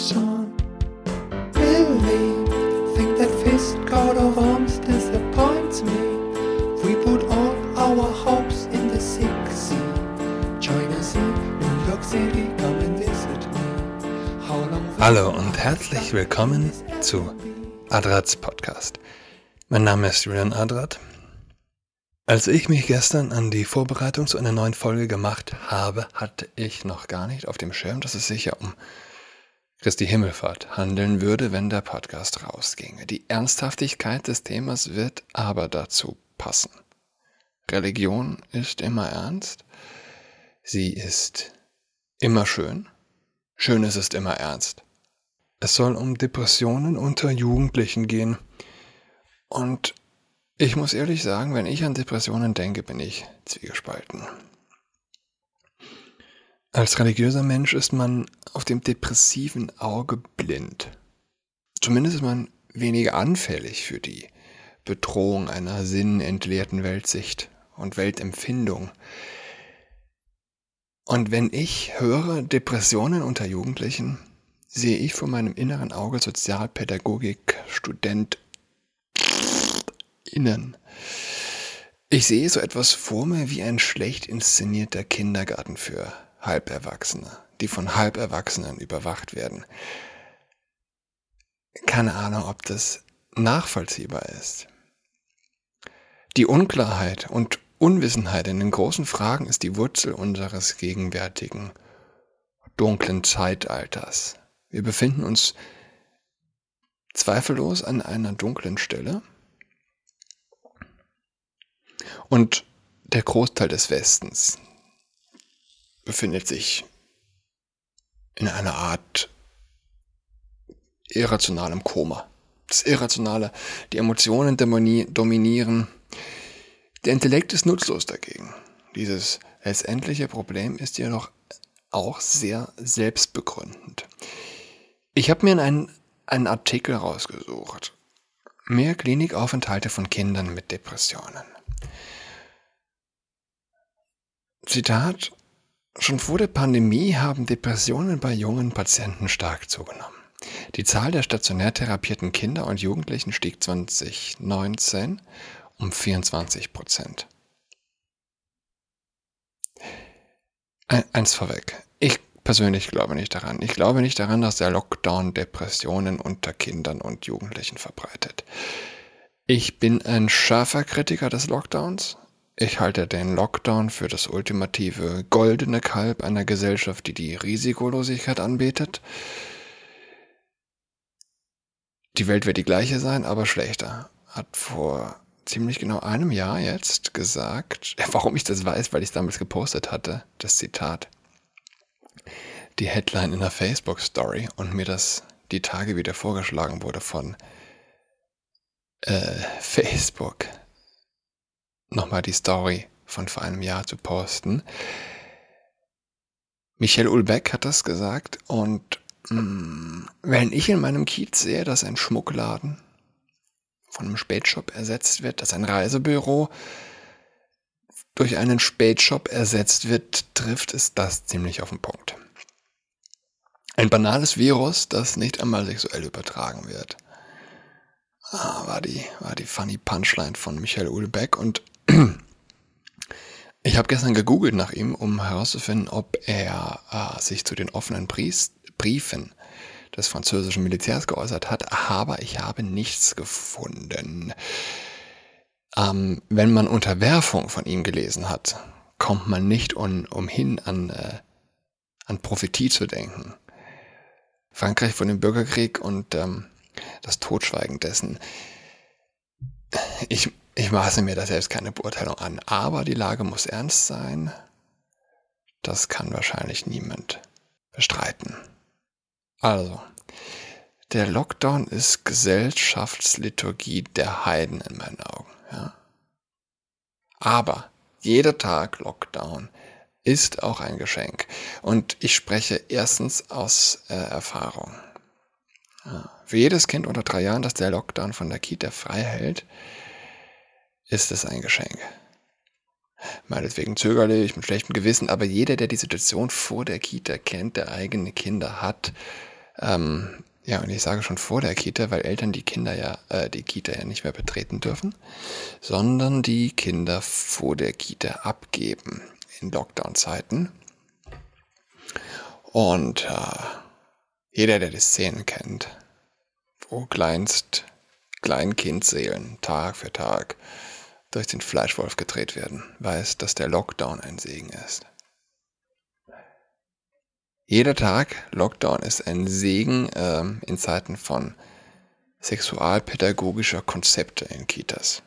son. Really think that fist coat of arms disappoints me. We put all our hopes in the sick sea. China Sea, New York City, come and visit me. How long Hallo und herzlich willkommen zu Adrats Podcast. Mein Name ist Julian Adrat. Als ich mich gestern an die Vorbereitung zu einer neuen Folge gemacht habe, hatte ich noch gar nicht auf dem Schirm, dass es sich ja um Christi Himmelfahrt handeln würde, wenn der Podcast rausginge. Die Ernsthaftigkeit des Themas wird aber dazu passen. Religion ist immer ernst. Sie ist immer schön. Schönes ist immer ernst. Es soll um Depressionen unter Jugendlichen gehen. Und ich muss ehrlich sagen, wenn ich an Depressionen denke, bin ich zwiegespalten. Als religiöser Mensch ist man auf dem depressiven Auge blind. Zumindest ist man weniger anfällig für die Bedrohung einer sinnentleerten Weltsicht und Weltempfindung. Und wenn ich höre Depressionen unter Jugendlichen, sehe ich vor meinem inneren Auge Sozialpädagogik, Student, innen. Ich sehe so etwas vor mir wie ein schlecht inszenierter Kindergarten für Halberwachsene, die von Halberwachsenen überwacht werden. Keine Ahnung, ob das nachvollziehbar ist. Die Unklarheit und Unwissenheit in den großen Fragen ist die Wurzel unseres gegenwärtigen dunklen Zeitalters. Wir befinden uns zweifellos an einer dunklen Stelle und der Großteil des Westens befindet sich in einer Art irrationalem Koma. Das Irrationale, die Emotionen dominieren. Der Intellekt ist nutzlos dagegen. Dieses letztendliche Problem ist jedoch auch sehr selbstbegründend. Ich habe mir einen, einen Artikel rausgesucht. Mehr Klinikaufenthalte von Kindern mit Depressionen. Zitat Schon vor der Pandemie haben Depressionen bei jungen Patienten stark zugenommen. Die Zahl der stationär therapierten Kinder und Jugendlichen stieg 2019 um 24 Prozent. Eins vorweg. Ich persönlich glaube nicht daran. Ich glaube nicht daran, dass der Lockdown Depressionen unter Kindern und Jugendlichen verbreitet. Ich bin ein scharfer Kritiker des Lockdowns. Ich halte den Lockdown für das ultimative goldene Kalb einer Gesellschaft, die die Risikolosigkeit anbetet. Die Welt wird die gleiche sein, aber schlechter. Hat vor ziemlich genau einem Jahr jetzt gesagt, warum ich das weiß, weil ich es damals gepostet hatte, das Zitat. Die Headline in der Facebook-Story und mir das die Tage wieder vorgeschlagen wurde von äh, Facebook nochmal die Story von vor einem Jahr zu posten. Michael Ulbeck hat das gesagt und mh, mm, wenn ich in meinem Kiez sehe, dass ein Schmuckladen von einem Spätshop ersetzt wird, dass ein Reisebüro durch einen Spätshop ersetzt wird, trifft es das ziemlich auf den Punkt. Ein banales Virus, das nicht einmal sexuell übertragen wird. Ah, war die, war die funny Punchline von Michael Ulbeck und ich habe gestern gegoogelt nach ihm, um herauszufinden, ob er äh, sich zu den offenen Brief Briefen des französischen Militärs geäußert hat, aber ich habe nichts gefunden. Ähm, wenn man Unterwerfung von ihm gelesen hat, kommt man nicht un, umhin an, äh, an Prophetie zu denken. Frankreich vor dem Bürgerkrieg und ähm, das Totschweigen dessen. Ich, ich maße mir da selbst keine Beurteilung an, aber die Lage muss ernst sein. Das kann wahrscheinlich niemand bestreiten. Also, der Lockdown ist Gesellschaftsliturgie der Heiden in meinen Augen. Ja. Aber jeder Tag Lockdown ist auch ein Geschenk. Und ich spreche erstens aus äh, Erfahrung. Ja. Für jedes Kind unter drei Jahren, das der Lockdown von der Kita frei hält, ist es ein Geschenk. Meinetwegen zögerlich, mit schlechtem Gewissen, aber jeder, der die Situation vor der Kita kennt, der eigene Kinder hat, Ähm, ja, und ich sage schon vor der Kita, weil Eltern die Kinder ja, äh, die Kita ja nicht mehr betreten dürfen, sondern die Kinder vor der Kita abgeben in Lockdown-Zeiten. Und äh, jeder, der die Szenen kennt, wo kleinst Kleinkindseelen Tag für Tag durch den Fleischwolf gedreht werden, weiß, dass der Lockdown ein Segen ist. Jeder Tag Lockdown ist ein Segen ähm, in Zeiten von sexualpädagogischer Konzepte in Kitas.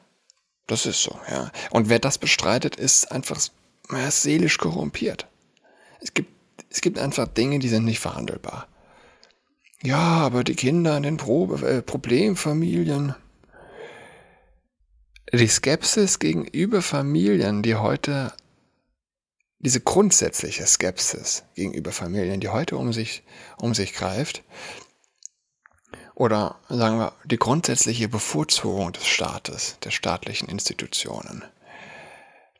Das ist so, ja. Und wer das bestreitet, ist einfach ist seelisch korrumpiert. Es gibt, es gibt einfach Dinge, die sind nicht verhandelbar. Ja, aber die Kinder in den Pro äh, Problemfamilien. Die Skepsis gegenüber Familien, die heute, diese grundsätzliche Skepsis gegenüber Familien, die heute um sich, um sich greift, oder sagen wir, die grundsätzliche Bevorzugung des Staates, der staatlichen Institutionen,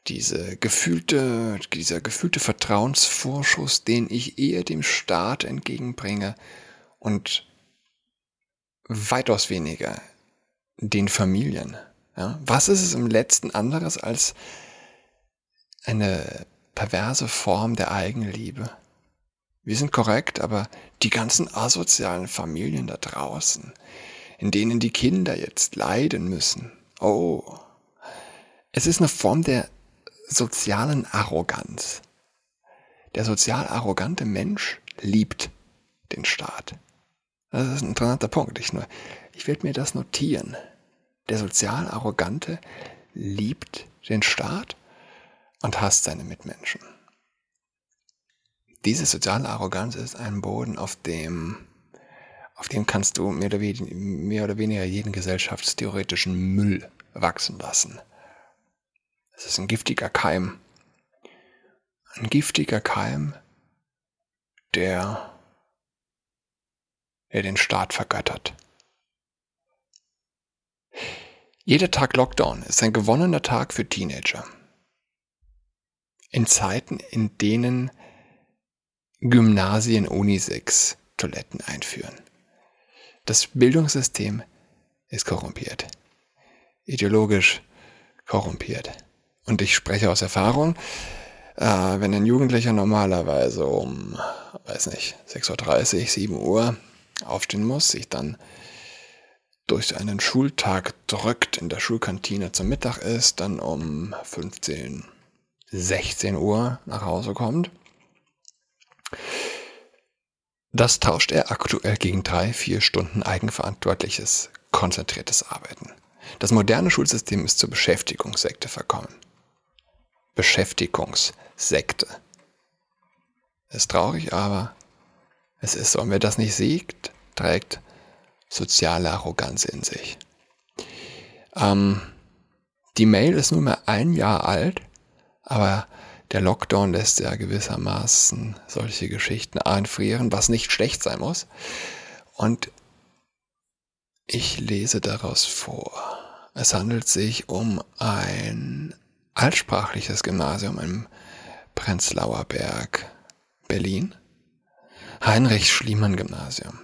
diese gefühlte, dieser gefühlte Vertrauensvorschuss, den ich eher dem Staat entgegenbringe und weitaus weniger den Familien. Ja? Was ist es im letzten anderes als eine perverse Form der Eigenliebe? Wir sind korrekt, aber die ganzen asozialen Familien da draußen, in denen die Kinder jetzt leiden müssen, oh, es ist eine Form der sozialen Arroganz. Der sozial arrogante Mensch liebt den Staat. Das ist ein interessanter Punkt. Ich, ich werde mir das notieren. Der sozial Arrogante liebt den Staat und hasst seine Mitmenschen. Diese soziale Arroganz ist ein Boden, auf dem, auf dem kannst du mehr oder, weniger, mehr oder weniger jeden gesellschaftstheoretischen Müll wachsen lassen. Es ist ein giftiger Keim. Ein giftiger Keim, der er den Staat vergöttert. Jeder Tag Lockdown ist ein gewonnener Tag für Teenager. In Zeiten, in denen Gymnasien Unisex Toiletten einführen. Das Bildungssystem ist korrumpiert. Ideologisch korrumpiert. Und ich spreche aus Erfahrung, äh, wenn ein Jugendlicher normalerweise um, weiß nicht, 6.30 Uhr, 7 Uhr aufstehen muss, sich dann durch einen Schultag drückt, in der Schulkantine zum Mittag ist, dann um 15, 16 Uhr nach Hause kommt. Das tauscht er aktuell gegen drei, vier Stunden eigenverantwortliches, konzentriertes Arbeiten. Das moderne Schulsystem ist zur Beschäftigungssekte verkommen. Beschäftigungssekte. Ist traurig, aber es ist so. Und wer das nicht sieht, trägt soziale Arroganz in sich. Ähm, die Mail ist nunmehr ein Jahr alt, aber der Lockdown lässt ja gewissermaßen solche Geschichten einfrieren, was nicht schlecht sein muss. Und ich lese daraus vor. Es handelt sich um ein altsprachliches Gymnasium im Prenzlauer Berg, Berlin. Heinrich-Schliemann-Gymnasium.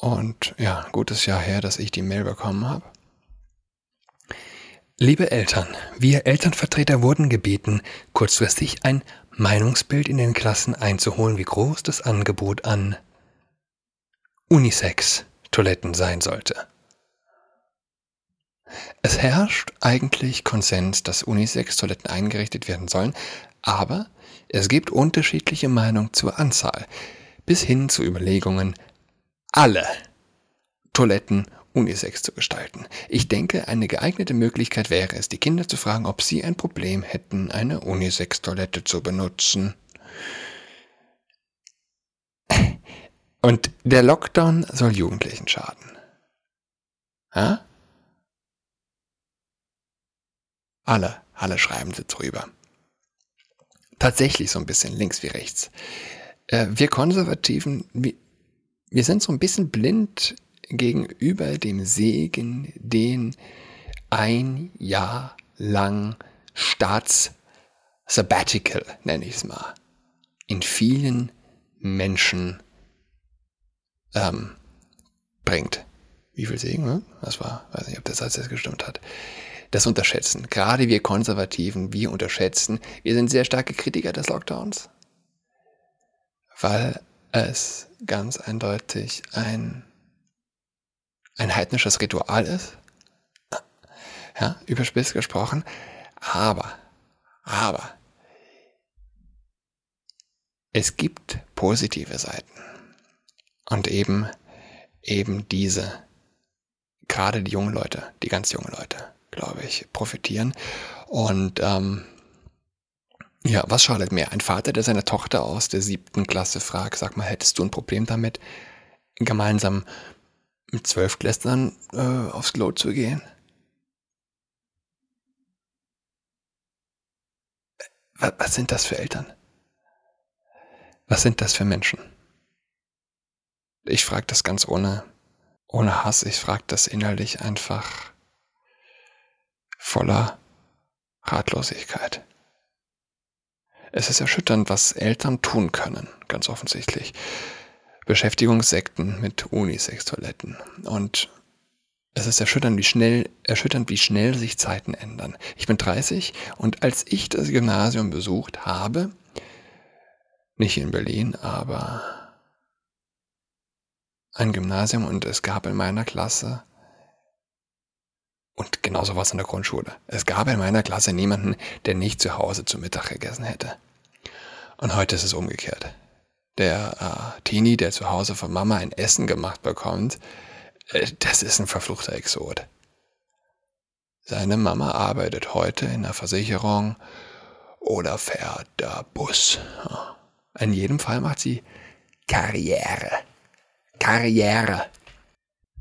Und ja, gutes Jahr her, dass ich die Mail bekommen habe. Liebe Eltern, wir Elternvertreter wurden gebeten, kurzfristig ein Meinungsbild in den Klassen einzuholen, wie groß das Angebot an Unisex-Toiletten sein sollte. Es herrscht eigentlich Konsens, dass Unisex-Toiletten eingerichtet werden sollen, aber es gibt unterschiedliche Meinungen zur Anzahl, bis hin zu Überlegungen, alle Toiletten unisex zu gestalten. Ich denke, eine geeignete Möglichkeit wäre es, die Kinder zu fragen, ob sie ein Problem hätten, eine Unisex-Toilette zu benutzen. Und der Lockdown soll Jugendlichen schaden. Ha? Alle, alle schreiben sie drüber tatsächlich so ein bisschen links wie rechts. Äh, wir Konservativen, wir, sind so ein bisschen blind gegenüber dem Segen, den ein Jahr lang Staats-Sabbatical, nenne ich es mal, in vielen Menschen ähm, bringt. Wie viel Segen, ne? Das war, weiß nicht, ob der Satz jetzt gestimmt hat. Das Unterschätzen. Gerade wir Konservativen, wir unterschätzen. Wir sind sehr starke Kritiker des Lockdowns, weil es ganz eindeutig ein, ein heidnisches Ritual ist. Ja, überspitzt gesprochen. Aber, aber, es gibt positive Seiten. Und eben, eben diese, gerade die jungen Leute, die ganz jungen Leute, glaube ich, profitieren. Und ähm, ja, was schadet mehr? Ein Vater, der seine Tochter aus der siebten Klasse fragt, sag mal, hättest du ein Problem damit, gemeinsam mit zwölf Klässlern äh, aufs Klo zu gehen? Was, was sind das für Eltern? Was sind das für Menschen? Ich frage das ganz ohne, ohne Hass. Ich frage das innerlich einfach voller Ratlosigkeit. Es ist erschütternd, was Eltern tun können, ganz offensichtlich. Beschäftigungssekten mit Unisex-Toiletten. Und es ist erschütternd, wie schnell, erschütternd, wie schnell sich Zeiten ändern. Ich bin 30 und als ich das Gymnasium besucht habe, nicht in Berlin, aber ein Gymnasium und es gab in meiner Klasse und genauso war es in der Grundschule. Es gab in meiner Klasse niemanden, der nicht zu Hause zu Mittag gegessen hätte. Und heute ist es umgekehrt. Der äh, Teenie, der zu Hause von Mama ein Essen gemacht bekommt, äh, das ist ein verfluchter Exot. Seine Mama arbeitet heute in der Versicherung oder fährt der Bus. In jedem Fall macht sie Karriere. Karriere.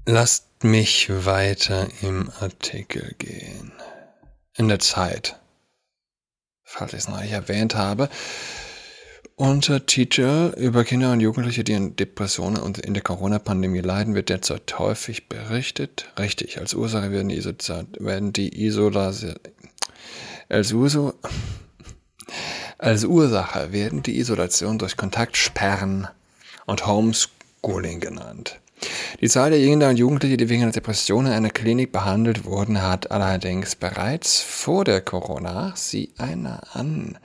Lasst mich weiter im Artikel gehen. In der Zeit, falls ich es noch nicht erwähnt habe, unter Titel über Kinder und Jugendliche, die an Depressionen und in der Corona-Pandemie leiden, wird derzeit häufig berichtet. Richtig, als Ursache werden die, Iso werden die Isolation, als, Uso als Ursache werden die Isolation durch Kontaktsperren und Homeschooling Schooling genannt. Die Zahl der Kinder und Jugendlichen, die wegen einer Depression in einer Klinik behandelt wurden, hat allerdings bereits vor der Corona, sieh einer an,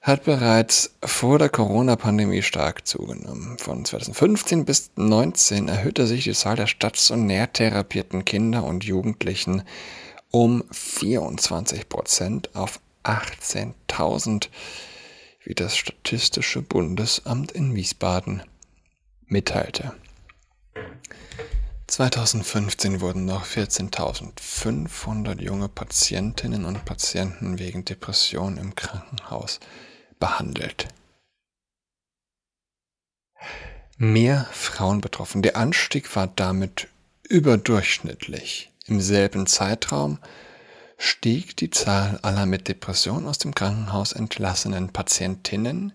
hat bereits vor der Corona-Pandemie stark zugenommen. Von 2015 bis 2019 erhöhte sich die Zahl der stationär therapierten Kinder und Jugendlichen um 24 Prozent auf 18.000, wie das Statistische Bundesamt in Wiesbaden mitteilte. 2015 wurden noch 14.500 junge Patientinnen und Patienten wegen Depression im Krankenhaus behandelt. Mehr Frauen betroffen. Der Anstieg war damit überdurchschnittlich. Im selben Zeitraum stieg die Zahl aller mit Depression aus dem Krankenhaus entlassenen Patientinnen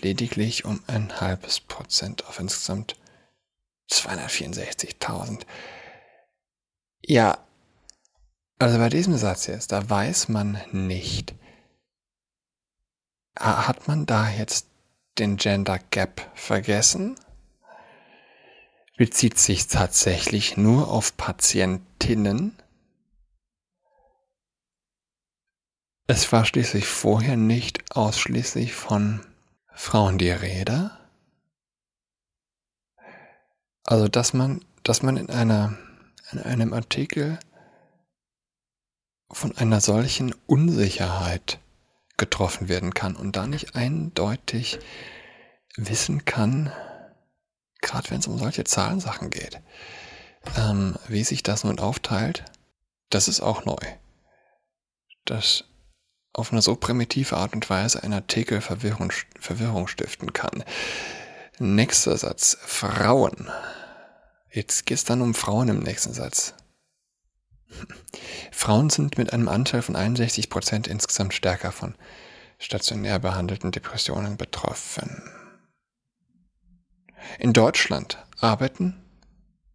lediglich um ein halbes Prozent auf insgesamt 264.000. Ja, also bei diesem Satz jetzt, da weiß man nicht, hat man da jetzt den Gender Gap vergessen? Bezieht sich tatsächlich nur auf Patientinnen? Es war schließlich vorher nicht ausschließlich von Frauen die Rede? Also, dass man, dass man in einer, in einem Artikel von einer solchen Unsicherheit getroffen werden kann und da nicht eindeutig wissen kann, gerade wenn es um solche Zahlensachen geht, ähm, wie sich das nun aufteilt, das ist auch neu. Das auf eine so primitive Art und Weise ein Artikel Verwirrung, Verwirrung stiften kann. Nächster Satz. Frauen. Jetzt geht es dann um Frauen im nächsten Satz. Frauen sind mit einem Anteil von 61 Prozent insgesamt stärker von stationär behandelten Depressionen betroffen. In Deutschland arbeiten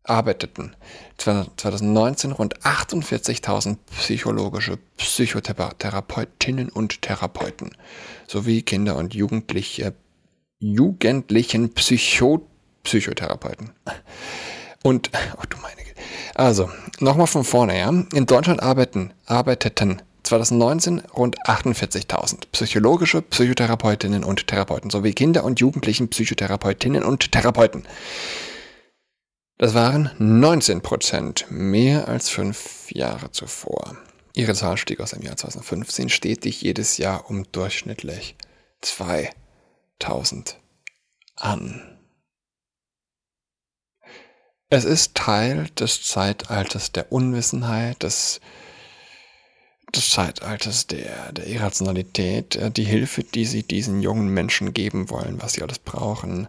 arbeiteten 2019 rund 48.000 psychologische Psychotherapeutinnen und Therapeuten sowie Kinder- und Jugendliche, jugendlichen Psycho Psychotherapeuten. Und, oh du meine Güte. Also, nochmal von vorne, ja. In Deutschland arbeiten, arbeiteten 2019 rund 48.000 psychologische Psychotherapeutinnen und Therapeuten sowie Kinder- und Jugendlichen Psychotherapeutinnen und Therapeuten. Das waren 19 Prozent, mehr als fünf Jahre zuvor. Ihre Zahl stieg aus dem Jahr 2015 stetig jedes Jahr um durchschnittlich 2000 an. Es ist Teil des Zeitalters der Unwissenheit, des, des Zeitalters der, der Irrationalität, äh, die Hilfe, die sie diesen jungen Menschen geben wollen, was sie alles brauchen,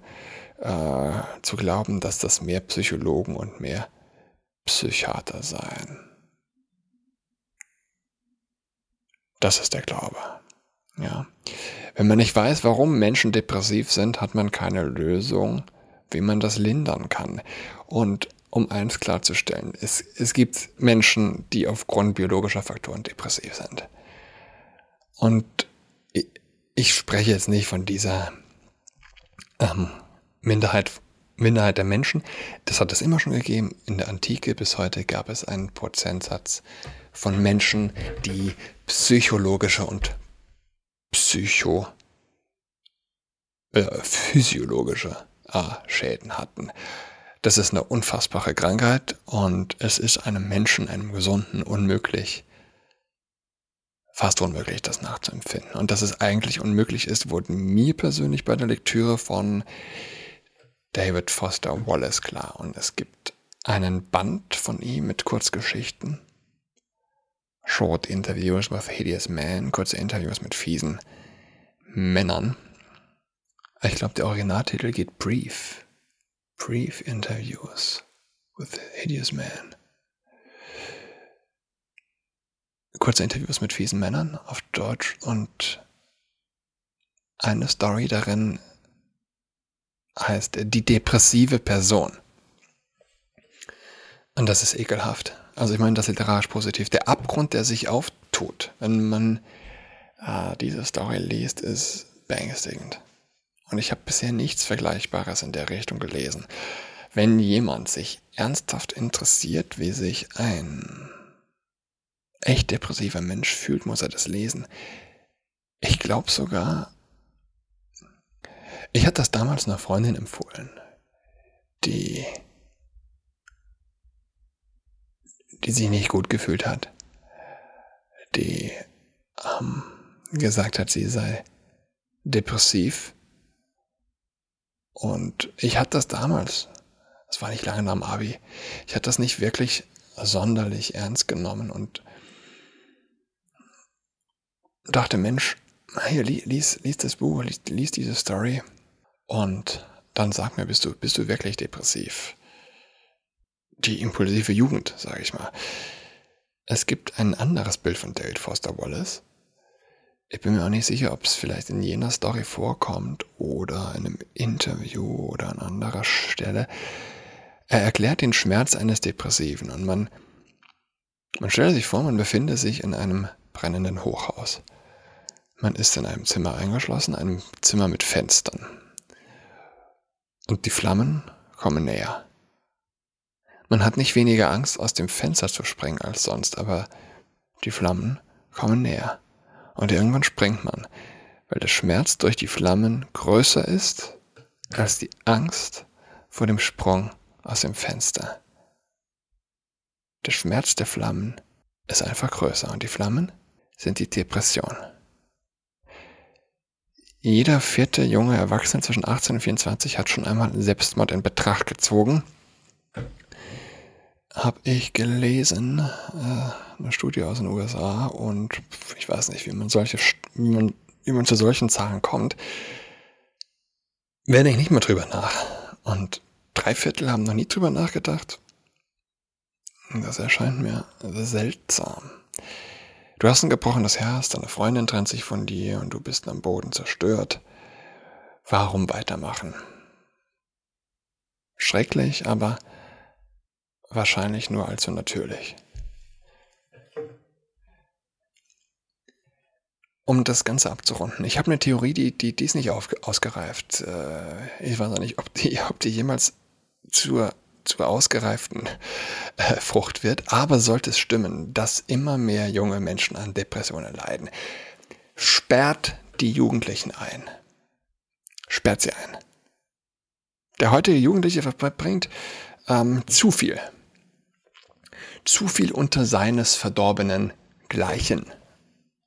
äh, zu glauben, dass das mehr Psychologen und mehr Psychiater seien. Das ist der Glaube. Ja. Wenn man nicht weiß, warum Menschen depressiv sind, hat man keine Lösung, wie man das lindern kann. Und um eins klarzustellen, es, es gibt Menschen, die aufgrund biologischer Faktoren depressiv sind. Und ich, ich spreche jetzt nicht von dieser ähm, Minderheit, Minderheit der Menschen. Das hat es immer schon gegeben. In der Antike bis heute gab es einen Prozentsatz von Menschen, die psychologische und psycho äh, physiologische Schäden hatten. Das ist eine unfassbare Krankheit und es ist einem Menschen, einem Gesunden, unmöglich, fast unmöglich, das nachzuempfinden. Und dass es eigentlich unmöglich ist, wurde mir persönlich bei der Lektüre von David Foster Wallace klar. Und es gibt einen Band von ihm mit Kurzgeschichten, Short Interviews with Hideous Men, kurze Interviews mit fiesen Männern. Ich glaube, der Originaltitel geht Brief. Brief Interviews with Hideous Man. Kurze Interviews mit fiesen Männern auf Deutsch und eine Story darin heißt die depressive Person. Und das ist ekelhaft. Also ich meine das literarisch positiv. Der Abgrund, der sich auftut, wenn man äh, diese Story liest, ist beängstigend. Und ich habe bisher nichts Vergleichbares in der Richtung gelesen. Wenn jemand sich ernsthaft interessiert, wie sich ein echt depressiver Mensch fühlt, muss er das lesen. Ich glaube sogar, ich hatte das damals einer Freundin empfohlen, die, die sich nicht gut gefühlt hat, die ähm, gesagt hat, sie sei depressiv. Und ich hatte das damals, das war nicht lange nach dem Abi, ich hatte das nicht wirklich sonderlich ernst genommen und dachte, Mensch, hier, lies, lies das Buch, lies, lies diese Story. Und dann sag mir, bist du, bist du wirklich depressiv? Die impulsive Jugend, sage ich mal. Es gibt ein anderes Bild von David Foster Wallace, ich bin mir auch nicht sicher, ob es vielleicht in jener Story vorkommt oder in einem Interview oder an anderer Stelle. Er erklärt den Schmerz eines Depressiven und man, man stellt sich vor, man befindet sich in einem brennenden Hochhaus. Man ist in einem Zimmer eingeschlossen, einem Zimmer mit Fenstern. Und die Flammen kommen näher. Man hat nicht weniger Angst, aus dem Fenster zu springen als sonst, aber die Flammen kommen näher und irgendwann springt man, weil der Schmerz durch die Flammen größer ist als die Angst vor dem Sprung aus dem Fenster. Der Schmerz der Flammen ist einfach größer und die Flammen sind die Depression. Jeder vierte junge Erwachsene zwischen 18 und 24 hat schon einmal Selbstmord in Betracht gezogen habe ich gelesen, äh, eine Studie aus den USA und ich weiß nicht, wie man solche, wie man, wie man zu solchen Zahlen kommt, werde ich nicht mehr drüber nach. Und drei Viertel haben noch nie drüber nachgedacht. Das erscheint mir seltsam. Du hast ein gebrochenes Herz, deine Freundin trennt sich von dir und du bist am Boden zerstört. Warum weitermachen? Schrecklich, aber wahrscheinlich nur allzu natürlich. um das Ganze abzurunden. Ich habe eine Theorie, die, die, die ist nicht auf, ausgereift. Äh, ich weiß auch nicht, ob die, ob die jemals zur, zur ausgereiften äh, Frucht wird. Aber sollte es stimmen, dass immer mehr junge Menschen an Depressionen leiden, sperrt die Jugendlichen ein. Sperrt sie ein. Der heutige Jugendliche verbringt ähm, zu viel. Zu viel unter seines verdorbenen Gleichen.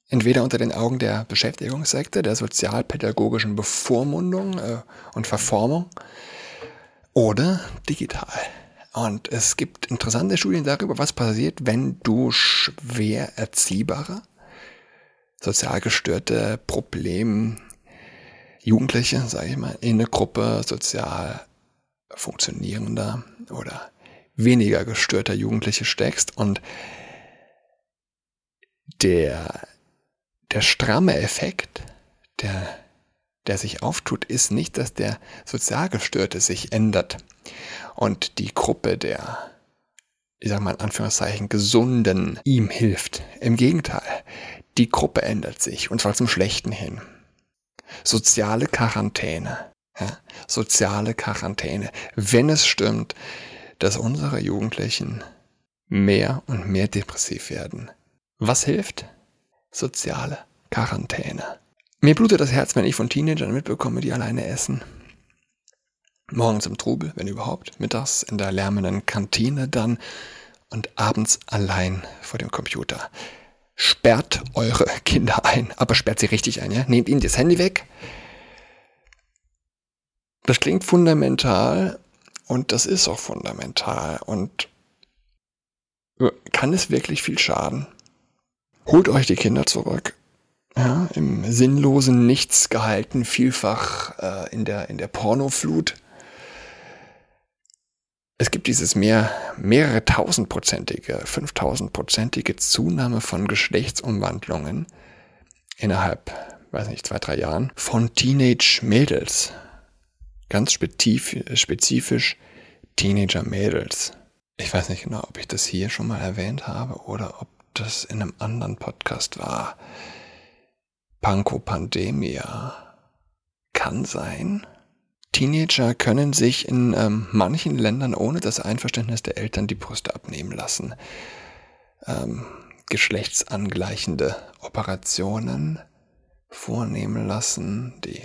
Entweder unter den Augen der Beschäftigungssekte, der sozialpädagogischen Bevormundung äh, und Verformung oder digital. Und es gibt interessante Studien darüber, was passiert, wenn du schwer erziehbare, sozial gestörte Problem Jugendliche, sage ich mal, in eine Gruppe sozial funktionierender oder weniger gestörter Jugendliche steckst und der, der stramme Effekt, der, der sich auftut, ist nicht, dass der Sozialgestörte sich ändert und die Gruppe der, ich sag mal in Anführungszeichen, gesunden ihm hilft. Im Gegenteil, die Gruppe ändert sich und zwar zum Schlechten hin. Soziale Quarantäne. Ja, soziale Quarantäne. Wenn es stimmt, dass unsere Jugendlichen mehr und mehr depressiv werden. Was hilft? Soziale Quarantäne. Mir blutet das Herz, wenn ich von Teenagern mitbekomme, die alleine essen. Morgens im Trubel, wenn überhaupt, mittags in der lärmenden Kantine dann und abends allein vor dem Computer. Sperrt eure Kinder ein, aber sperrt sie richtig ein, ja? Nehmt ihnen das Handy weg. Das klingt fundamental und das ist auch fundamental und kann es wirklich viel schaden? Holt euch die Kinder zurück. Ja, im sinnlosen Nichts gehalten, vielfach äh, in, der, in der Pornoflut. Es gibt dieses mehr, mehrere tausendprozentige, fünftausendprozentige Zunahme von Geschlechtsumwandlungen innerhalb, weiß nicht, zwei, drei Jahren von Teenage-Mädels. Ganz spezifisch Teenager-Mädels. Ich weiß nicht genau, ob ich das hier schon mal erwähnt habe oder ob das in einem anderen Podcast war. Panko Pandemia. Kann sein. Teenager können sich in ähm, manchen Ländern ohne das Einverständnis der Eltern die Brüste abnehmen lassen. Ähm, geschlechtsangleichende Operationen vornehmen lassen, die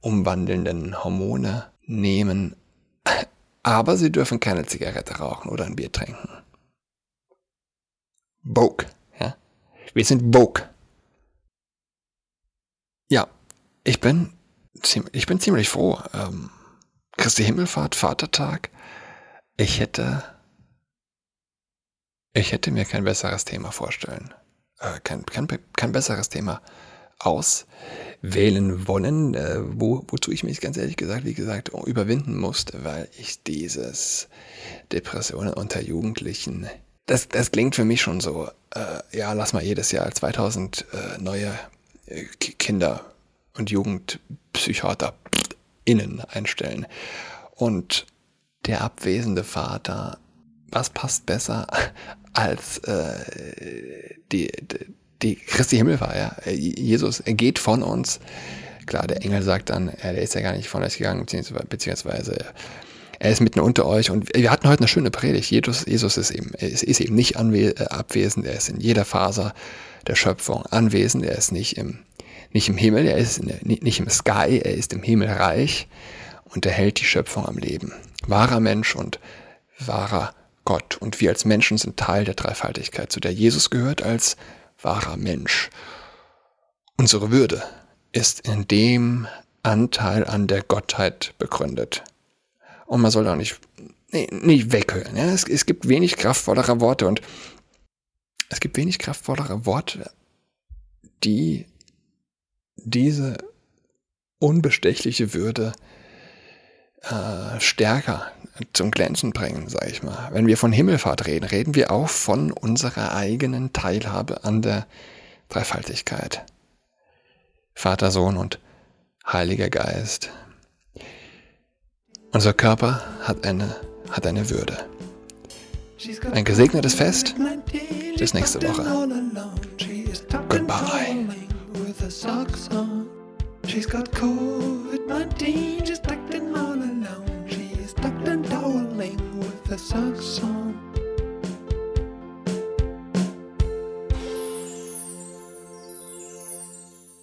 geschlechtsumwandelnden Hormone nehmen, aber sie dürfen keine Zigarette rauchen oder ein Bier trinken. Vogue, ja? Wir sind Vogue. Ja, ich bin ich bin ziemlich froh. Ähm, Christi Himmelfahrt, Vatertag. Ich hätte, ich hätte mir kein besseres Thema vorstellen, äh, kein, kein, kein besseres Thema auswählen wollen, äh, wo, wozu ich mich ganz ehrlich gesagt, wie gesagt, überwinden musste, weil ich dieses Depressionen unter Jugendlichen, das, das klingt für mich schon so, äh, ja, lass mal jedes Jahr 2000 äh, neue äh, Kinder und Jugendpsychiater innen einstellen. Und der abwesende Vater, was passt besser als äh, die, die Christi Himmelfahrt? Ja? Jesus er geht von uns. Klar, der Engel sagt dann, er ist ja gar nicht von uns gegangen, beziehungsweise er ist mitten unter euch. Und wir hatten heute eine schöne Predigt. Jesus, Jesus ist, eben, ist, eben nicht abwesend, er ist in jeder Phase der Schöpfung anwesend, er ist nicht im nicht im Himmel, er ist nicht im Sky, er ist im Himmelreich und er hält die Schöpfung am Leben. Wahrer Mensch und wahrer Gott. Und wir als Menschen sind Teil der Dreifaltigkeit, zu der Jesus gehört als wahrer Mensch. Unsere Würde ist in dem Anteil an der Gottheit begründet. Und man soll auch nicht, nicht weghören. Ja? Es, es gibt wenig kraftvollere Worte und es gibt wenig kraftvollere Worte, die diese unbestechliche Würde äh, stärker zum Glänzen bringen, sage ich mal. Wenn wir von Himmelfahrt reden, reden wir auch von unserer eigenen Teilhabe an der Dreifaltigkeit. Vater, Sohn und Heiliger Geist. Unser Körper hat eine, hat eine Würde. Ein gesegnetes Fest. Bis nächste Woche. Goodbye. that sucks so